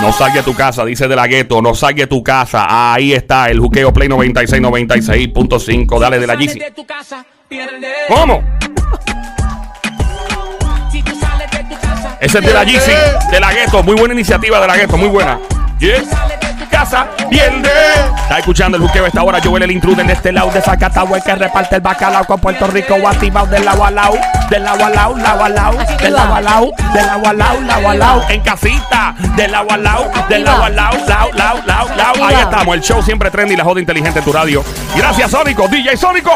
No salga de tu casa, dice de la gueto. No salga de tu casa. Ahí está el juqueo Play 96, 96.5. Dale de la Yeezy. ¿Cómo? Ese es de la Yeezy, de la gueto. Muy buena iniciativa de la gueto, muy buena. Yeah. Casa, pierde. Está escuchando el juqueo esta hora. Joel el intruder de este lado de Zacatau, el que reparte el bacalao con Puerto Rico. Activado del lado al lado, del lado al lado, lado al lado, del lado al lado, del lado al lado, lado al lado. En casita, del lado al lado, del lado al lado, lado, lado, lado, lado. Ahí estamos, el show siempre trendy, la joda inteligente en tu radio. Gracias, Sónico, DJ Sónico.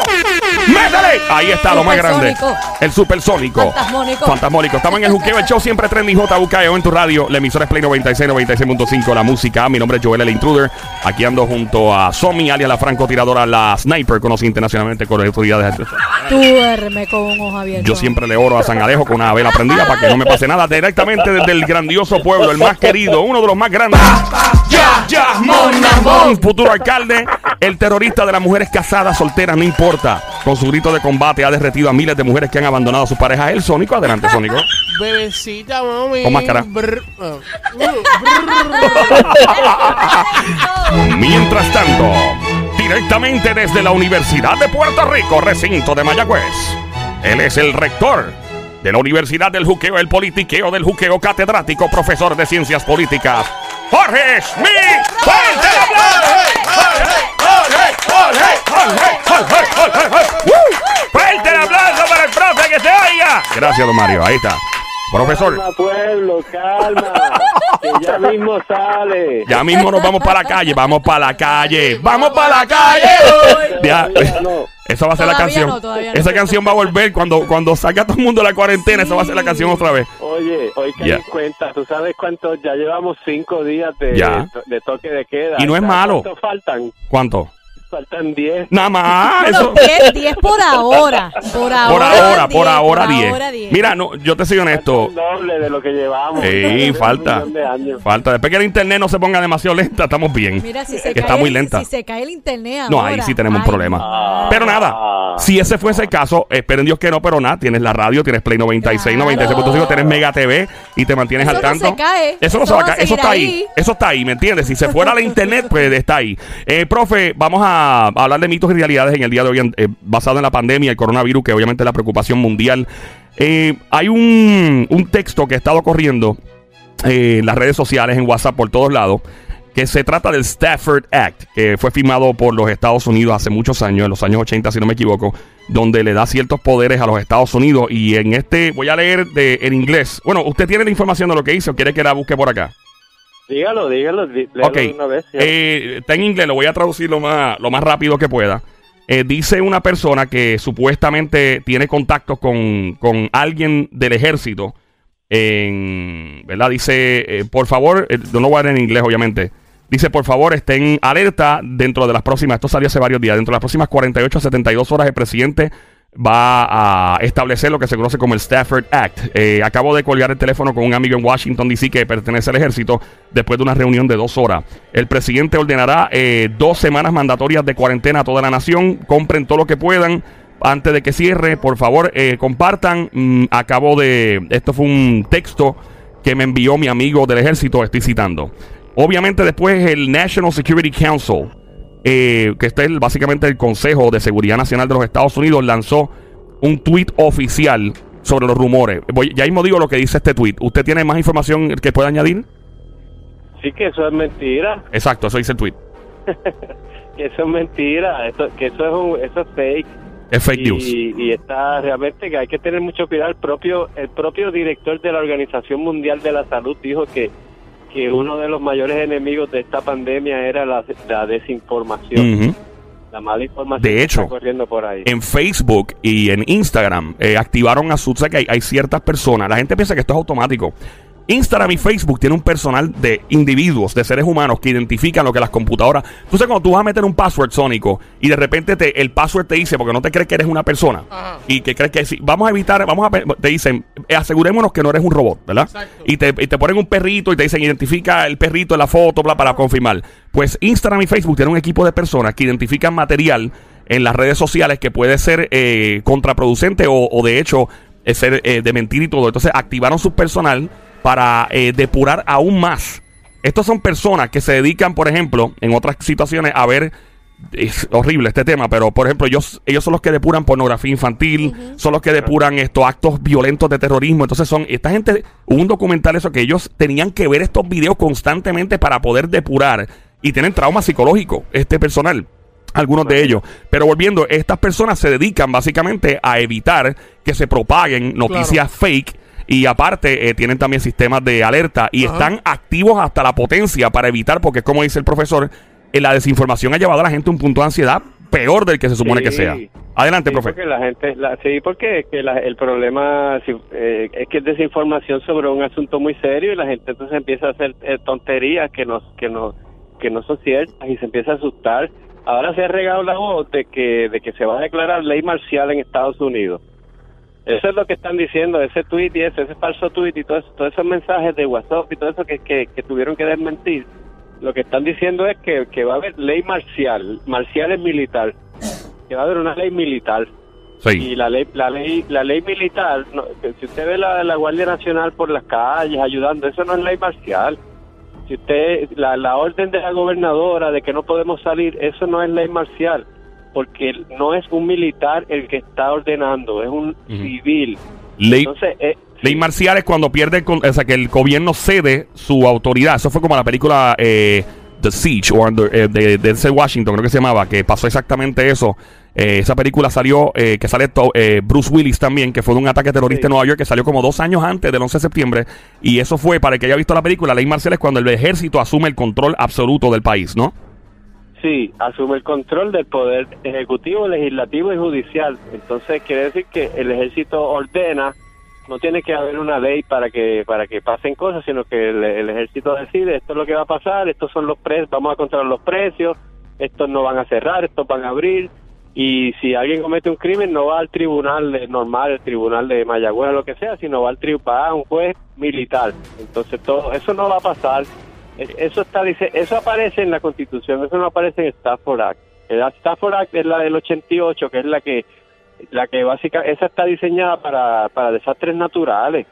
¡Métele! Ahí está lo más grande. El supersónico. Fantasmónico. Fantasmónico. Estamos en el juqueo, el show siempre trendy, JUKEO en tu radio. La emisora es Play 96, 96.5, la música. Mi nombre es Joel el Intruder. Aquí ando junto a Somi, alias la francotiradora, la sniper, conocida internacionalmente con autoridades. Tú duerme con un ojo abierto. Yo siempre le oro a San Alejo con una vela prendida para que no me pase nada. Directamente desde el grandioso pueblo, el más querido, uno de los más grandes. Ya, ya, Mon Ramón, futuro alcalde, el terrorista de las mujeres casadas, solteras, no importa. Con su grito de combate ha derretido a miles de mujeres que han abandonado a sus parejas. El Sónico, adelante, Sónico. Bebecita, mami. Con máscara. Brr, ah. Mientras tanto, directamente desde la Universidad de Puerto Rico, recinto de Mayagüez, él es el rector de la Universidad del Juqueo, el politiqueo del Juqueo, catedrático, profesor de ciencias políticas, Jorge Smith. ¡Fuerte Gracias, don Mario. Ahí está. Profesor. Calma, pueblo, calma. que ya mismo sale. Ya mismo nos vamos para la calle, vamos para la calle, vamos para la calle. Ya, no. esa va a ser la canción. no, todavía no. Esa canción va a volver cuando, cuando salga todo el mundo de la cuarentena. Esa va a ser la canción otra vez. Oye, hoy que me cuenta, ¿tú sabes cuánto? Ya llevamos cinco días de, toque de queda. Y no es ¿Sabes malo. ¿Cuántos faltan? ¿Cuánto? Faltan diez. Nada más. Bueno, Eso. 10, 10 por ahora. Por ahora. Por ahora, por 10, ahora por 10. ahora 10. Mira, no, yo te soy honesto. El doble de lo que llevamos. Sí, Un falta. de años. Falta. Después que el internet no se ponga demasiado lenta, estamos bien. Mira, si se que cae está muy el- lenta. Si se cae el internet No, ahora, ahí sí tenemos un ay, problema. Ah. Pero nada, si ese fuese el caso, esperen Dios que no, pero nada, tienes la radio, tienes Play 96, Claro. 96.5, tienes Mega TV y te mantienes Eso al no tanto. se cae. Eso no Eso se va a va a caer, eso seguir está ahí. ahí. Eso está ahí, ¿me entiendes? Si se fuera la internet, pues está ahí. Eh, profe, vamos a hablar de mitos y realidades en el día de hoy, eh, basado en la pandemia, el coronavirus, que obviamente es la preocupación mundial. Eh, hay un, un texto que ha estado corriendo eh, en las redes sociales, en WhatsApp, por todos lados, que se trata del Stafford Act, que fue firmado por los Estados Unidos hace muchos años, en los años 80, si no me equivoco, donde le da ciertos poderes a los Estados Unidos. Y en este, voy a leer de, en inglés. Bueno, ¿usted tiene la información de lo que hizo o quiere que la busque por acá? Dígalo, dígalo. de una vez. eh, está en inglés, lo voy a traducir lo más, lo más rápido que pueda. Eh, dice una persona que supuestamente tiene contactos con, con alguien del ejército. En, ¿Verdad? Dice, eh, por favor, eh, no lo voy a leer en inglés, obviamente. Dice, por favor, estén alerta dentro de las próximas, esto salió hace varios días, dentro de las próximas 48 a 72 horas el presidente va a establecer lo que se conoce como el Stafford Act. Eh, acabo de colgar el teléfono con un amigo en Washington, D.C. que pertenece al ejército después de una reunión de dos horas. El presidente ordenará eh, dos semanas mandatorias de cuarentena a toda la nación. Compren todo lo que puedan. Antes de que cierre, por favor, eh, compartan. Mm, acabo de... Esto fue un texto que me envió mi amigo del ejército, estoy citando. Obviamente después el National Security Council, eh, que este es básicamente el Consejo de Seguridad Nacional de los Estados Unidos, lanzó un tweet oficial sobre los rumores. Voy, ya mismo digo lo que dice este tweet. ¿Usted tiene más información que pueda añadir? Sí, que eso es mentira. Exacto, eso dice el tweet. Que eso es mentira. Eso, que eso es, un, eso es fake. Es fake y, news. y está realmente que hay que tener mucho cuidado. El propio, el propio director de la Organización Mundial de la Salud dijo que, que uno de los mayores enemigos de esta pandemia era la, la desinformación, la mala información De que está corriendo por ahí. En Facebook y en Instagram eh, activaron a su... sé que hay, hay ciertas personas. La gente piensa que esto es automático. Instagram y Facebook tienen un personal de individuos, de seres humanos que identifican lo que las computadoras. Tú sabes, cuando tú vas a meter un password sónico y de repente te, el password te dice, porque no te crees que eres una persona Ajá. y que crees que sí, vamos a evitar, vamos a, te dicen, eh, asegurémonos que no eres un robot, ¿verdad? Exacto. Y te, y te ponen un perrito y te dicen, identifica el perrito en la foto, bla, para confirmar. Pues Instagram y Facebook tienen un equipo de personas que identifican material en las redes sociales que puede ser eh, contraproducente o, o de hecho eh, ser eh, de mentir y todo. Entonces activaron su personal para eh, depurar aún más. Estos son personas que se dedican, por ejemplo, en otras situaciones a ver es horrible este tema, pero por ejemplo, ellos, ellos son los que depuran pornografía infantil, son los que depuran estos actos violentos de terrorismo. Entonces, son esta gente, un documental eso que ellos tenían que ver estos videos constantemente para poder depurar y tienen trauma psicológico, este personal. Algunos de ellos. Pero volviendo, estas personas se dedican básicamente a evitar que se propaguen noticias fake. Y aparte, eh, tienen también sistemas de alerta y Ajá. están activos hasta la potencia para evitar, porque como dice el profesor, eh, la desinformación ha llevado a la gente a un punto de ansiedad peor del que se supone que sea. Adelante, Sí, profe. porque la gente, la- sí, porque es que la- el problema si- eh, es que es desinformación sobre un asunto muy serio y la gente entonces empieza a hacer eh, tonterías que no, que no, que no son ciertas y se empieza a asustar. Ahora se ha regado la voz de que, de que se va a declarar ley marcial en Estados Unidos. Eso es lo que están diciendo, ese tweet y ese, ese falso tweet y todo eso- todos esos mensajes de WhatsApp y todo eso que, que, que tuvieron que desmentir. Lo que están diciendo es que, que va a haber ley marcial, marcial es militar, que va a haber una ley militar y Sí. la ley la ley la ley militar no, si usted ve la, la guardia nacional por las calles ayudando eso no es ley marcial si usted la, la orden de la gobernadora de que no podemos salir eso no es ley marcial porque no es un militar el que está ordenando es un civil Ley, entonces eh, ley marcial es cuando pierde, el con- o sea, que el gobierno cede su autoridad. Eso fue como la película eh, The Siege o Under- eh, de Denzel Washington, creo que se llamaba, que pasó exactamente eso. Eh, esa película salió, eh, que sale to- eh, Bruce Willis también, que fue de un ataque terrorista Sí. en Nueva York, que salió como dos años antes del 11 de septiembre. Y eso fue, para el que haya visto la película, ley marcial es cuando el ejército asume el control absoluto del país, ¿no? Sí, asume el control del poder ejecutivo, legislativo y judicial. Entonces quiere decir que el ejército ordena, no tiene que haber una ley para que para que pasen cosas, sino que el, ejército decide esto es lo que va a pasar, estos son los precios, vamos a controlar los precios, estos no van a cerrar, estos van a abrir y si alguien comete un crimen no va al tribunal normal, el tribunal de Mayagüez o lo que sea, sino va al tribunal a un juez militar. Entonces todo eso no va a pasar. Eso está dice, eso aparece en la Constitución, eso no aparece en el Stafford Act. El Stafford Act es la del 88, que es la que la que básicamente esa está diseñada para, para desastres naturales.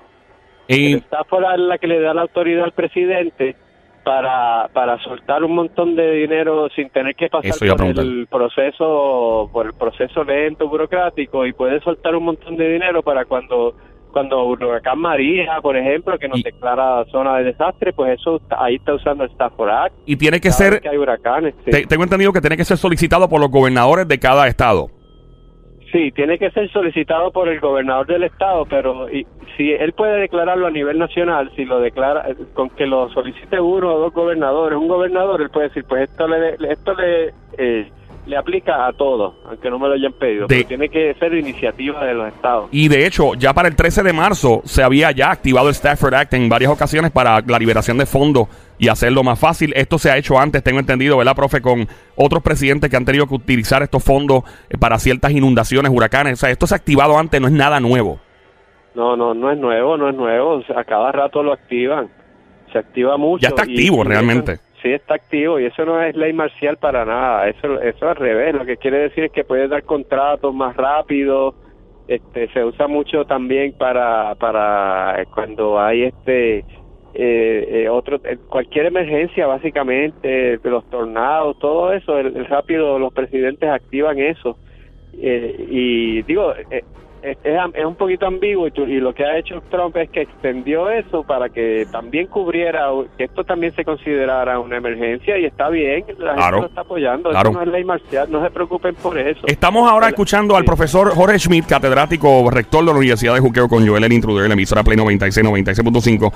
Y El Stafford Act es la que le da la autoridad al presidente para, para soltar un montón de dinero sin tener que pasar por el proceso por el proceso lento burocrático y puede soltar un montón de dinero para cuando cuando huracán María, por ejemplo, que nos Y- declara zona de desastre, pues eso ahí está usando el Stafford Act. y tiene que Cada ser, que hay huracanes. sí. te- tengo entendido que tiene que ser solicitado por los gobernadores de cada estado. Sí, tiene que ser solicitado por el gobernador del estado, pero y, si él puede declararlo a nivel nacional, si lo declara, eh, con que lo solicite uno o dos gobernadores, un gobernador, él puede decir, pues esto le, esto le, eh, le aplica a todos, aunque no me lo hayan pedido, De- pero tiene que ser iniciativa de los estados. Y de hecho, ya para el 13 de marzo se había ya activado el Stafford Act en varias ocasiones para la liberación de fondos y hacerlo más fácil. Esto se ha hecho antes, tengo entendido, ¿verdad, profe? Con otros presidentes que han tenido que utilizar estos fondos eh, para ciertas inundaciones, huracanes. O sea, esto se ha activado antes, no es nada nuevo. No, no, no es nuevo, no es nuevo, o sea, a cada rato lo activan, se activa mucho. Ya está y- activo y realmente. Sí, está activo y eso no es ley marcial para nada, eso eso al revés, lo que quiere decir es que puede dar contratos más rápido, este, se usa mucho también para para cuando hay este eh, eh, otro eh, cualquier emergencia básicamente, los tornados, todo eso, el, rápido los presidentes activan eso eh, y digo eh, es, es un poquito ambiguo y, y lo que ha hecho Trump es que extendió eso para que también cubriera, que esto también se considerara una emergencia y está bien, la Claro. gente lo está apoyando, Claro. eso no es ley marcial, no se preocupen por eso. Estamos ahora escuchando al profesor Jorge Schmidt, catedrático rector de la Universidad de Juqueo con Joel el Intruder, la emisora Play 96, 96.5.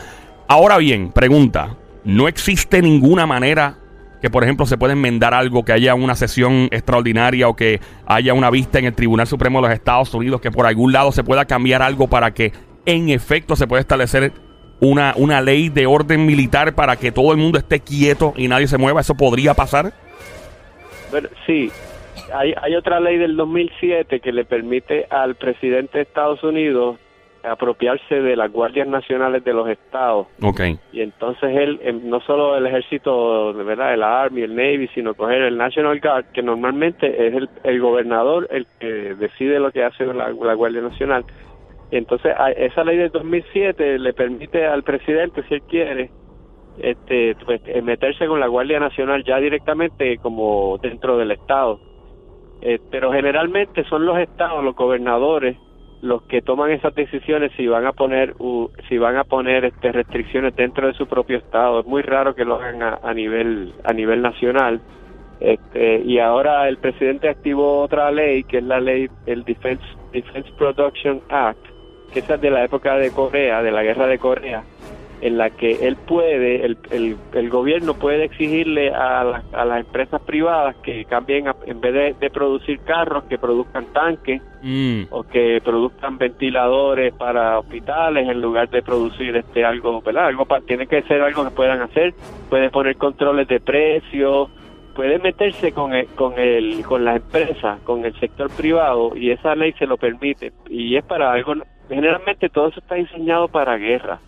Ahora bien, pregunta, ¿no existe ninguna manera que, por ejemplo, se pueda enmendar algo, que haya una sesión extraordinaria o que haya una vista en el Tribunal Supremo de los Estados Unidos, que por algún lado se pueda cambiar algo para que en efecto se pueda establecer una, una ley de orden militar para que todo el mundo esté quieto y nadie se mueva? ¿Eso podría pasar? Bueno, sí, hay, hay otra ley del 2007 que le permite al presidente de Estados Unidos apropiarse de las guardias nacionales de los estados. Ok. Y entonces él, em, no solo el ejército, de ¿verdad? El Army, el Navy, sino coger el National Guard, que normalmente es el, el gobernador el que decide lo que hace la, la Guardia Nacional. Entonces, a- esa ley del 2007 le permite al presidente, si él quiere, este, pues, eh, meterse con la Guardia Nacional ya directamente como dentro del Estado. Eh, pero generalmente son los estados, los gobernadores, los que toman esas decisiones si van a poner u- si van a poner este, restricciones dentro de su propio estado. Es muy raro que lo hagan a, a nivel a nivel nacional. Este, y ahora el presidente activó otra ley que es la ley el Defense Defense Production Act, que esa es de la época de Corea, de la guerra de Corea, en la que él puede, el, el, el gobierno puede exigirle a, las- a las empresas privadas que cambien, a- en vez de, de producir carros, que produzcan tanques Mm. o que produzcan ventiladores para hospitales en lugar de producir este algo, ¿verdad? Algo pa- tiene que ser algo que puedan hacer, puede poner controles de precios, puede meterse con el, con el con las empresas, con el sector privado y esa ley se lo permite y es para algo generalmente todo eso está diseñado para guerra,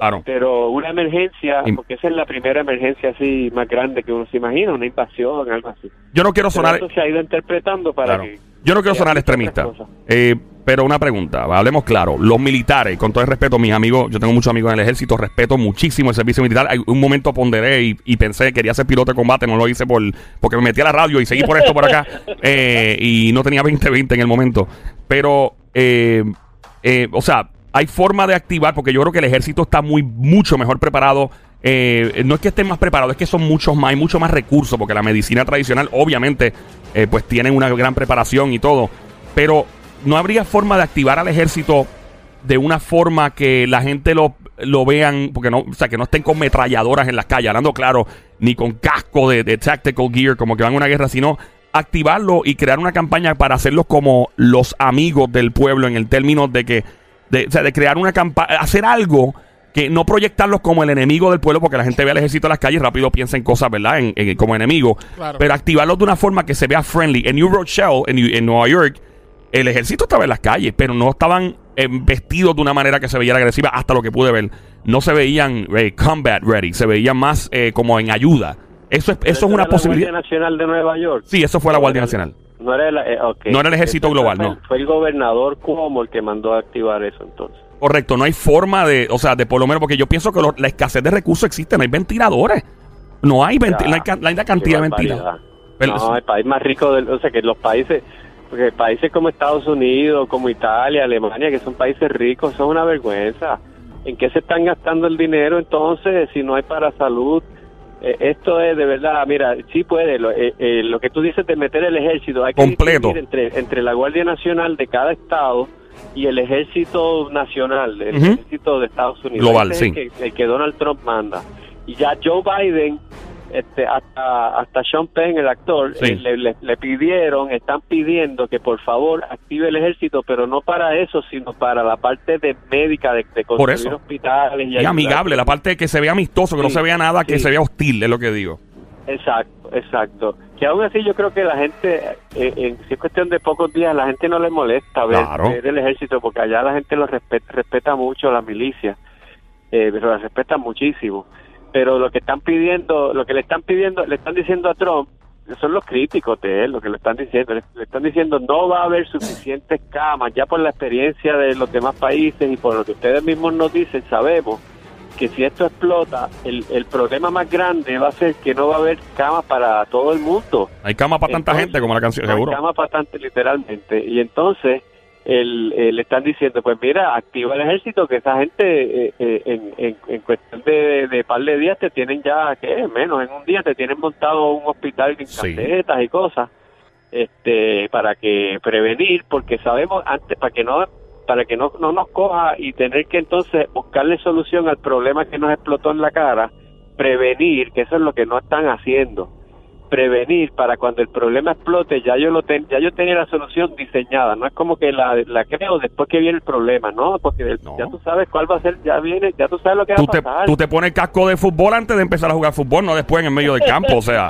Claro. pero una emergencia, porque esa es la primera emergencia así más grande que uno se imagina, una invasión, algo así. Yo no quiero Pero sonar. eso se ha ido interpretando para Claro. que Yo no quiero sonar extremista. Eh, pero una pregunta, hablemos claro. Los militares, con todo el respeto, mis amigos, yo tengo muchos amigos en el ejército, respeto muchísimo el servicio militar. Hay un momento ponderé y, y pensé, quería ser piloto de combate, no lo hice por porque me metí a la radio y seguí por esto por acá. eh, y no tenía 20-20 en el momento. Pero, eh, eh, o sea, hay forma de activar, porque yo creo que el ejército está muy, mucho mejor preparado. Eh, no es que estén más preparados, es que son muchos más, hay mucho más recursos, porque la medicina tradicional, obviamente, eh, pues tienen una gran preparación y todo. Pero no habría forma de activar al ejército de una forma que la gente lo, lo vean, porque no, o sea, que no estén con metralladoras en las calles, hablando claro, ni con casco de, de tactical gear, como que van a una guerra, sino activarlo y crear una campaña para hacerlos como los amigos del pueblo en el término de que, de, o sea, de crear una campaña, hacer algo que no proyectarlos como el enemigo del pueblo, porque la gente ve al ejército en las calles y rápido piensa en cosas, ¿verdad? En, en- como enemigo. Claro. Pero activarlos de una forma que se vea friendly. En New Rochelle, en, en Nueva York, el ejército estaba en las calles, pero no estaban eh, vestidos de una manera que se veía agresiva, hasta lo que pude ver. No se veían eh, combat ready, se veían más eh, como en ayuda. Eso es, eso es ¿Esa una la posibilidad. Guardia Nacional de Nueva York. Sí, eso fue la Guardia Nacional. No era, el, eh. No era el ejército Eso global, fue, no. Fue el gobernador Cuomo el que mandó a activar eso entonces. Correcto, no hay forma de, o sea, de por lo menos, porque yo pienso que lo- la escasez de recursos existe, no hay ventiladores. No hay, venti- Ya, no hay, ca- no hay la qué cantidad de ventiladores. Pero- no, el país más rico, del, o sea, que los países, porque países como Estados Unidos, como Italia, Alemania, que son países ricos, son una vergüenza. ¿En qué se están gastando el dinero entonces si no hay para salud? Eh, esto es de verdad, mira, sí puede, lo, eh, eh, lo que tú dices de meter el ejército, hay que Completo. entre, entre la Guardia Nacional de cada estado y el ejército nacional, el ejército de Estados Unidos. Global, Ese es sí. el que, el que Donald Trump manda. Y ya Joe Biden, este, hasta, hasta Sean Penn, el actor, Sí. eh, le, le- le pidieron, están pidiendo que por favor active el ejército, pero no para eso, sino para la parte de médica, de, de construir eso. hospitales. Y amigable, la parte de que se vea amistoso, que no se vea nada, que sí. se vea hostil, es lo que digo. Exacto, exacto. Que aún así yo creo que la gente, eh, en, si es cuestión de pocos días, la gente no le molesta ver, Claro. ver el ejército, porque allá la gente lo respeta, respeta mucho, la milicia, eh, pero la respeta muchísimo. Pero lo que están pidiendo, lo que le están pidiendo, le están diciendo a Trump, son los críticos de él, lo que le están diciendo, le, le están diciendo no va a haber suficientes camas, ya por la experiencia de los demás países y por lo que ustedes mismos nos dicen, sabemos que si esto explota, el, el problema más grande va a ser que no va a haber camas para todo el mundo. Hay cama para tanta gente como la canción, No hay seguro. cama para tanto, literalmente. Y entonces el, eh, le están diciendo, pues mira, activa el ejército, que esa gente eh, eh, en, en, en cuestión de, de par de días te tienen ya, ¿qué? Menos, en un día te tienen montado un hospital en Sí. casetas y cosas este para que prevenir porque sabemos antes para que no para que no, no nos coja y tener que entonces buscarle solución al problema que nos explotó en la cara prevenir que eso es lo que no están haciendo prevenir para cuando el problema explote ya yo lo ten, ya yo tenía la solución diseñada no es como que la, la creo después que viene el problema no porque el- No. ya tú sabes cuál va a ser ya viene ya tú sabes lo que Tú va a pasar tú te pones casco de fútbol antes de empezar a jugar fútbol, no después en el medio del campo, o sea.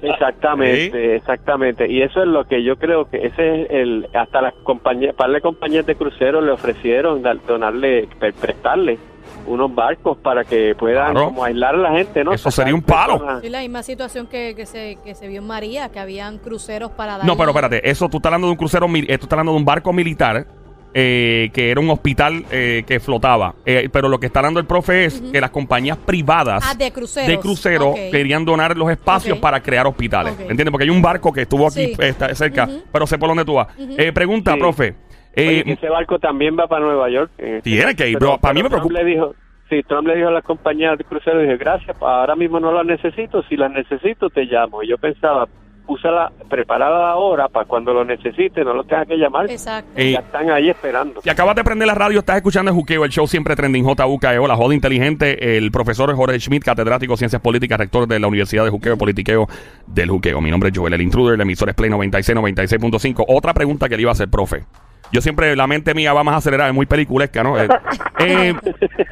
Exactamente, exactamente. Y eso es lo que yo creo que ese es el. Hasta las compañías, par de compañías de crucero le ofrecieron donarle, pre- prestarle unos barcos para que puedan Claro. como aislar a la gente, ¿no? Eso sería un palo. Es la misma situación que, que, se, que se vio en María, que habían cruceros para dar. No, pero espérate, eso tú estás hablando de un crucero, mil- eh, tú estás hablando de un barco militar eh, que era un hospital eh, que flotaba. Eh, pero lo que está dando el profe es que las compañías privadas Ah, de cruceros. de crucero querían donar los espacios para crear hospitales. Ok. ¿Entiendes? Porque hay un barco que estuvo aquí Sí. está cerca, pero sé por dónde tú vas. Eh, pregunta, Sí. profe. Oye, Eh, que ese barco también va para Nueva York. eh, Tiene que ir, pero- pero para mí me Trump preocupa. Le dijo, sí, Trump le dijo a las compañías de crucero, dije, gracias, ahora mismo no las necesito, si las necesito te llamo. Y yo pensaba, úsala preparada ahora para cuando lo necesite, no lo tenga que llamar. Exacto. Eh, ya están ahí esperando. Si acabas de prender la radio, estás escuchando el Juqueo, el show siempre trending JUKEO, la joda inteligente, el profesor Jorge Schmidt, catedrático de Ciencias Políticas, rector de la Universidad de Juqueo, Politiqueo del Juqueo. Mi nombre es Joel, el intruder, el emisor es Play 96, 96.5. Otra pregunta que le iba a hacer, profe. Yo siempre, la mente mía va más acelerada, es muy peliculesca, ¿no? Eh, eh,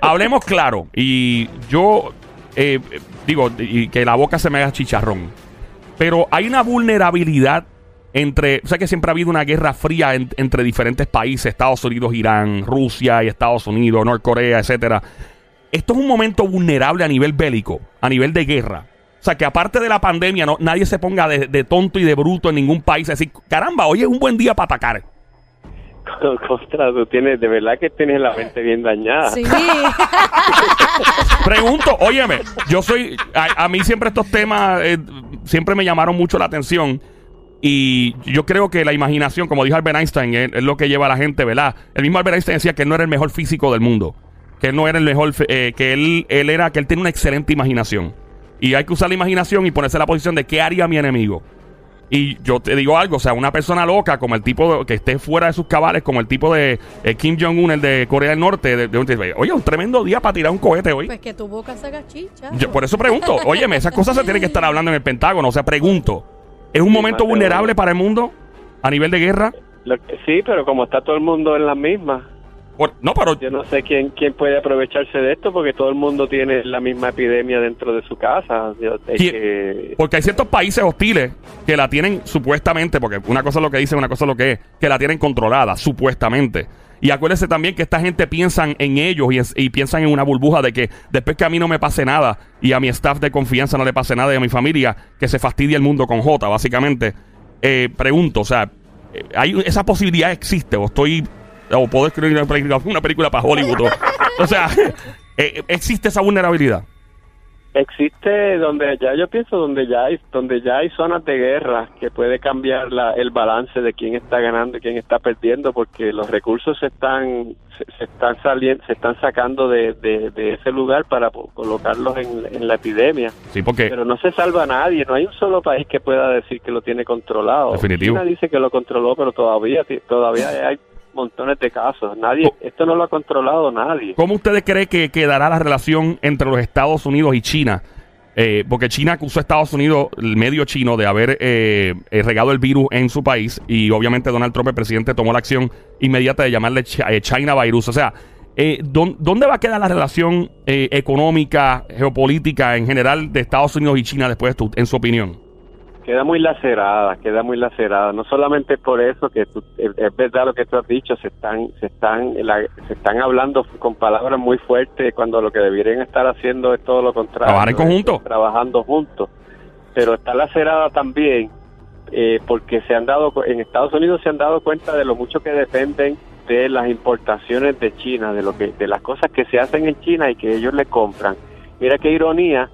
hablemos claro. Y yo eh, digo, y que la boca se me haga chicharrón. Pero hay una vulnerabilidad entre. O sea que siempre ha habido una guerra fría en- entre diferentes países: Estados Unidos, Irán, Rusia y Estados Unidos, Norcorea, etcétera. Esto es un momento vulnerable a nivel bélico, a nivel de guerra. O sea que aparte de la pandemia, no, nadie se ponga de, de tonto y de bruto en ningún país. a decir, caramba, hoy es un buen día para atacar. Contra, tú tienes, de verdad que tienes la mente bien dañada. Sí. Pregunto, óyeme, yo soy, a, a mí siempre estos temas eh, siempre me llamaron mucho la atención y yo creo que la imaginación, como dijo Albert Einstein, es, es lo que lleva a la gente, ¿verdad? El mismo Albert Einstein decía que él no era el mejor físico del mundo, que él no era el mejor, eh, que él, él era, que él tiene una excelente imaginación y hay que usar la imaginación y ponerse en la posición de qué haría mi enemigo. Y yo te digo algo, o sea, una persona loca como el tipo de- que esté fuera de sus cabales, como el tipo de eh, Kim Jong-un, el de Corea del Norte, de- de- oye, un tremendo día para tirar un cohete hoy. Pues que tu boca se haga chicha. Yo por eso pregunto, óyeme, esas cosas se tienen que estar hablando en el Pentágono. O sea, pregunto, ¿es un momento vulnerable para el mundo a nivel de guerra? Lo que- sí, pero como está todo el mundo en la misma, Por- no, pero yo no sé quién quién puede aprovecharse de esto porque todo el mundo tiene la misma epidemia dentro de su casa. Porque hay ciertos países hostiles que la tienen supuestamente, porque una cosa es lo que dicen, una cosa es lo que es, que la tienen controlada, supuestamente. Y acuérdense también que esta gente piensan en ellos y, es- y piensan en una burbuja de que después que a mí no me pase nada y a mi staff de confianza no le pase nada y a mi familia, que se fastidie el mundo con J, básicamente. Eh, pregunto, o sea, eh, ¿hay, ¿esa posibilidad existe o estoy... o puedo escribir una película, una película para Hollywood? o, o sea, eh, ¿existe esa vulnerabilidad? Existe donde ya yo pienso donde ya hay donde ya hay zonas de guerra que puede cambiar la, el balance de quién está ganando y quién está perdiendo porque los recursos se están se, se están saliendo se están sacando de, de, de ese lugar para colocarlos en, en la epidemia Sí, porque... pero no se salva a nadie no hay un solo país que pueda decir que lo tiene controlado Definitivo. China dice que lo controló pero todavía todavía hay montones de casos nadie esto no lo ha controlado nadie ¿Cómo ustedes creen que quedará la relación entre los Estados Unidos y China? Eh, porque China acusó a Estados Unidos, el medio chino, de haber eh, eh, regado el virus en su país y obviamente Donald Trump, el presidente, tomó la acción inmediata de llamarle eh, China Virus. O sea, eh, ¿dón- ¿dónde va a quedar la relación eh, económica, geopolítica en general de Estados Unidos y China después, de esto, en su opinión? Queda muy lacerada, queda muy lacerada. No solamente por eso que tú- es, es verdad lo que tú has dicho, se están, se están, la- se están hablando con palabras muy fuertes cuando lo que deberían estar haciendo es todo lo contrario. Trabajar en conjunto. trabajando juntos. Pero está lacerada también eh, porque se han dado, en Estados Unidos se han dado cuenta de lo mucho que dependen de las importaciones de China, de lo que, de las cosas que se hacen en China y que ellos le compran. Mira qué ironía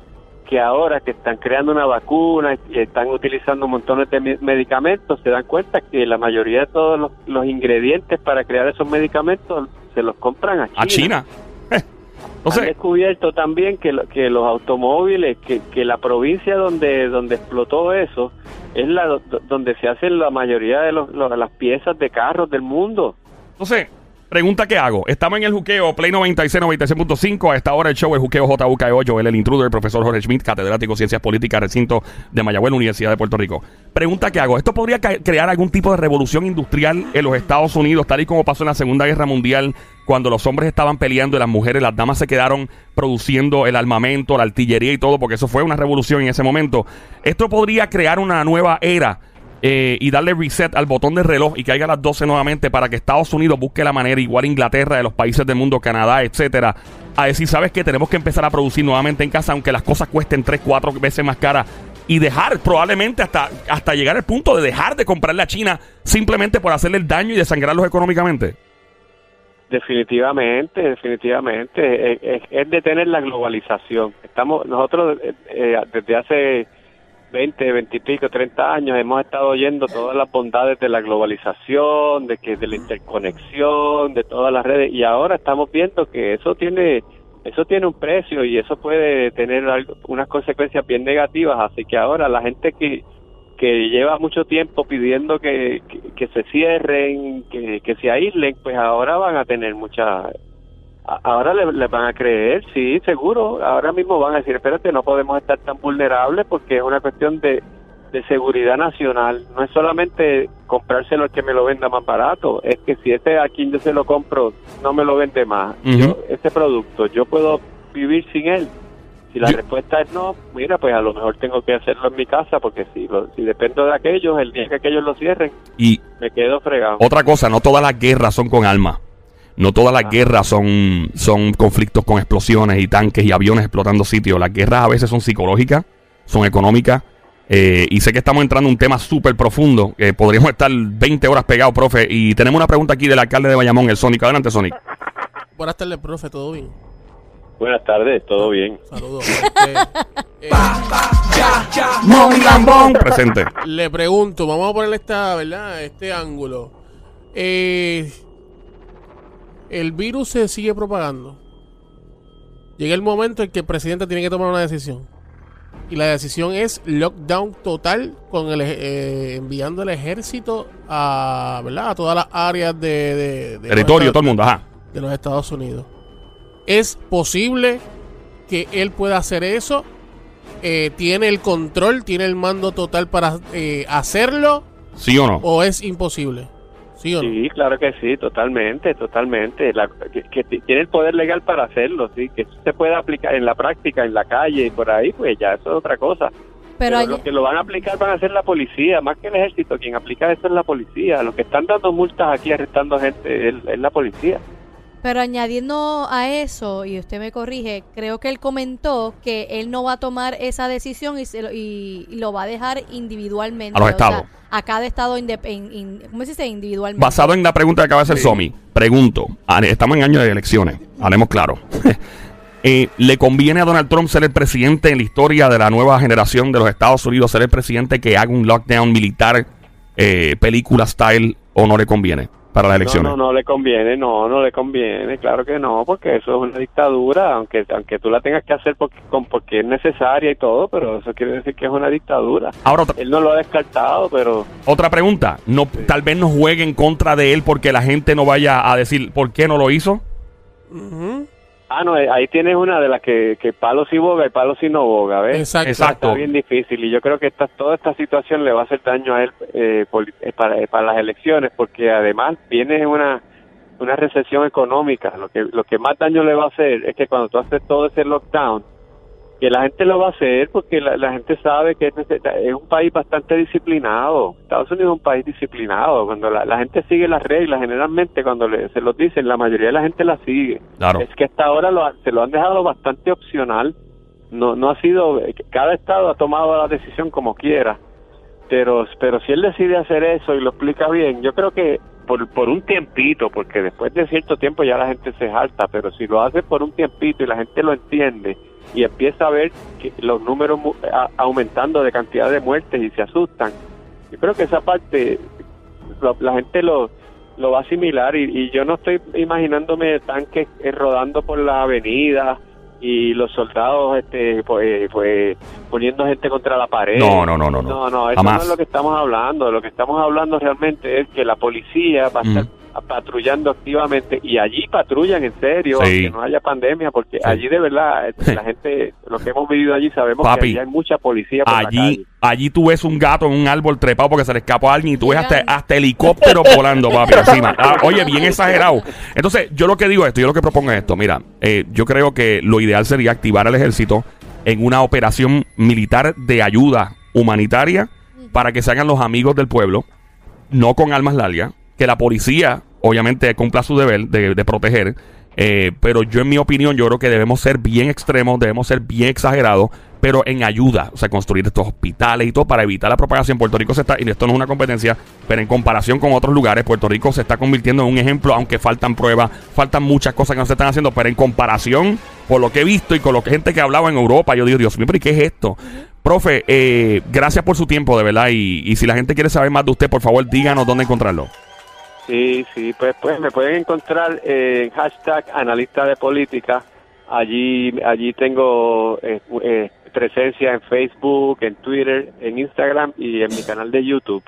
que ahora que están creando una vacuna y están utilizando montones de me- medicamentos, se dan cuenta que la mayoría de todos los, los ingredientes para crear esos medicamentos se los compran a China. A China. Eh, Han Entonces, descubierto también que, lo- que los automóviles, que, que la provincia donde, donde explotó eso, es la do- donde se hacen la mayoría de los- los- las piezas de carros del mundo. Entonces, pregunta que hago. Estamos en el juqueo Play 96, 96.5. A esta hora el show el juqueo JUKEO. Joel, el intruder, profesor Jorge Schmidt, catedrático de Ciencias Políticas, recinto de Mayagüez, Universidad de Puerto Rico. Pregunta que hago. ¿Esto podría crear algún tipo de revolución industrial en los Estados Unidos, tal y como pasó en la Segunda Guerra Mundial, cuando los hombres estaban peleando y las mujeres, las damas se quedaron produciendo el armamento, la artillería y todo, porque eso fue una revolución en ese momento? ¿Esto podría crear una nueva era? Eh, y darle reset al botón de reloj y que haya las 12 nuevamente para que Estados Unidos busque la manera, igual Inglaterra, de los países del mundo, Canadá, etcétera, a decir, ¿sabes qué? Tenemos que empezar a producir nuevamente en casa, aunque las cosas cuesten 3, 4 veces más caras. Y dejar probablemente hasta, hasta llegar al punto de dejar de comprarle a China simplemente por hacerle el daño y desangrarlos económicamente. Definitivamente, definitivamente. Es, es- es detener la globalización. Estamos nosotros eh, eh, desde hace 20, 20 y pico, 30 años hemos estado oyendo todas las bondades de la globalización, de que de la interconexión, de todas las redes y ahora estamos viendo que eso tiene eso tiene un precio y eso puede tener algo- unas consecuencias bien negativas, así que ahora la gente que que lleva mucho tiempo pidiendo que, que, se cierren, que, que se aíslen, pues ahora van a tener mucha... Ahora le, le van a creer, sí, seguro. Ahora mismo van a decir, espérate, no podemos estar tan vulnerables porque es una cuestión de, de seguridad nacional. No es solamente comprárselo al que me lo venda más barato, es que si ese a quien yo se lo compro no me lo vende más, yo, ese producto, yo puedo vivir sin él. Si la Yo- respuesta es no, mira, pues a lo mejor tengo que hacerlo en mi casa porque si, lo- si dependo de aquellos, el día que aquellos lo cierren, Y me quedo fregado. otra cosa, no todas las guerras son con armas. No todas las Ah. guerras son, son conflictos con explosiones y tanques y aviones explotando sitios. Las guerras a veces son psicológicas, son económicas. eh, y sé que estamos entrando en un tema súper profundo. que podríamos estar 20 horas pegados, profe. Y tenemos una pregunta aquí del alcalde de Bayamón, el Sonic. Adelante, Sonic. Buenas tardes, profe, ¿todo bien? Buenas tardes, todo bien. Saludos. Este, eh, Presente. le pregunto, vamos a ponerle esta, ¿verdad? Este ángulo. Eh, el virus se sigue propagando. Llega el momento en que el presidente tiene que tomar una decisión. Y la decisión es lockdown total con el eh, enviando el ejército a, ¿verdad? a todas las áreas de, de- de los Territorio, Estados- todo el mundo. Ajá. de los Estados Unidos. ¿Es posible que él pueda hacer eso? Eh, ¿Tiene el control, tiene el mando total para eh, hacerlo? ¿Sí o no? ¿O es imposible? ¿Sí o no? Sí, claro que sí, totalmente, totalmente. La- que, tiene el poder legal para hacerlo, sí, que eso se puede aplicar en la práctica, en la calle y por ahí, pues ya eso es otra cosa. Pero, Pero los que lo van a aplicar van a ser la policía, más que el ejército. Quien aplica eso es la policía. Los que están dando multas aquí, arrestando gente, es, es la policía. Pero añadiendo a eso, y usted me corrige, creo que él comentó que él no va a tomar esa decisión y, se lo, y, y lo va a dejar individualmente. A los o sea, estados. a cada estado, in- in- ¿cómo se dice? Individualmente. Basado en la pregunta que acaba de hacer Somi, pregunto, estamos en año de elecciones, hablemos claro. Eh, ¿Le conviene a Donald Trump ser el presidente en la historia de la nueva generación de los Estados Unidos, ser el presidente que haga un lockdown militar, eh, película style, o no le conviene para las elecciones? No, no, no le conviene, no, no le conviene, claro que no, porque eso es una dictadura, aunque aunque tú la tengas que hacer porque, con- porque es necesaria y todo, pero eso quiere decir que es una dictadura. Ahora, Él no lo ha descartado, pero otra pregunta, no, tal vez no juegue en contra de él porque la gente no vaya a decir por qué no lo hizo. Ujú. Ah, no, eh, ahí tienes una de las que, que palo sí boga y palo sí no boga, ¿ves? Exacto. Exacto. Está bien difícil y yo creo que esta, toda esta situación le va a hacer daño a él eh, poli- eh, para, eh, para las elecciones porque además viene una una recesión económica. Lo que lo que más daño le va a hacer es que cuando tú haces todo ese lockdown, que la gente lo va a hacer porque la, la gente sabe que es, un país bastante disciplinado. Estados Unidos es un país disciplinado. Cuando la, la gente sigue las reglas, generalmente cuando le- se los dicen, la mayoría de la gente las sigue. Claro. Es que hasta ahora lo, se lo han dejado bastante opcional. No, no ha sido, cada estado ha tomado la decisión como quiera. Pero, pero si él decide hacer eso y lo explica bien, yo creo que por, por un tiempito, porque después de cierto tiempo ya la gente se salta, pero si lo hace por un tiempito y la gente lo entiende y empieza a ver que los números aumentando de cantidad de muertes y se asustan, yo creo que esa parte lo- la gente lo, lo va a asimilar y, y yo no estoy imaginándome tanques eh, rodando por la avenida y los soldados este pues, pues poniendo gente contra la pared. No, no, no, no, no. No, no, eso Jamás. no es lo que estamos hablando. Lo que estamos hablando realmente es que la policía va a estar patrullando activamente y allí patrullan en serio, Sí. aunque no haya pandemia, porque Sí. allí de verdad eh, la gente, los que hemos vivido allí sabemos Papi, que allí hay mucha policía por la Allí, calle. allí tú ves un gato en un árbol trepado porque se le escapó a alguien y tú ves hasta, hasta helicóptero volando, papi, encima. Ah, oye, bien exagerado. Entonces, yo lo que digo es esto, yo lo que propongo es esto. Mira, eh, yo creo que lo ideal sería activar al ejército en una operación militar de ayuda humanitaria para que se hagan los amigos del pueblo, no con armas largas, que la policía obviamente cumpla su deber de, proteger Eh, pero yo, en mi opinión, yo creo que debemos ser bien extremos, debemos ser bien exagerados, pero en ayuda. O sea, construir estos hospitales y todo para evitar la propagación. Puerto Rico se está, y esto no es una competencia, pero en comparación con otros lugares, Puerto Rico se está convirtiendo en un ejemplo, aunque faltan pruebas, faltan muchas cosas que no se están haciendo, pero en comparación, por lo que he visto y con lo que gente que hablaba en Europa, yo digo, Dios mío, pero ¿y qué es esto? Profe, eh, gracias por su tiempo, de verdad. Y, y si la gente quiere saber más de usted, por favor, díganos dónde encontrarlo. Sí, sí, pues, pues me pueden encontrar en hashtag analista de política. Allí, allí tengo eh, eh, presencia en Facebook, en Twitter, en Instagram y en mi canal de YouTube.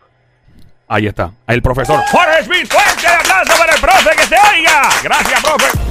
Ahí está. El profesor Jorge Smith. Fuerte el aplauso para el profe que se oiga. Gracias, profe.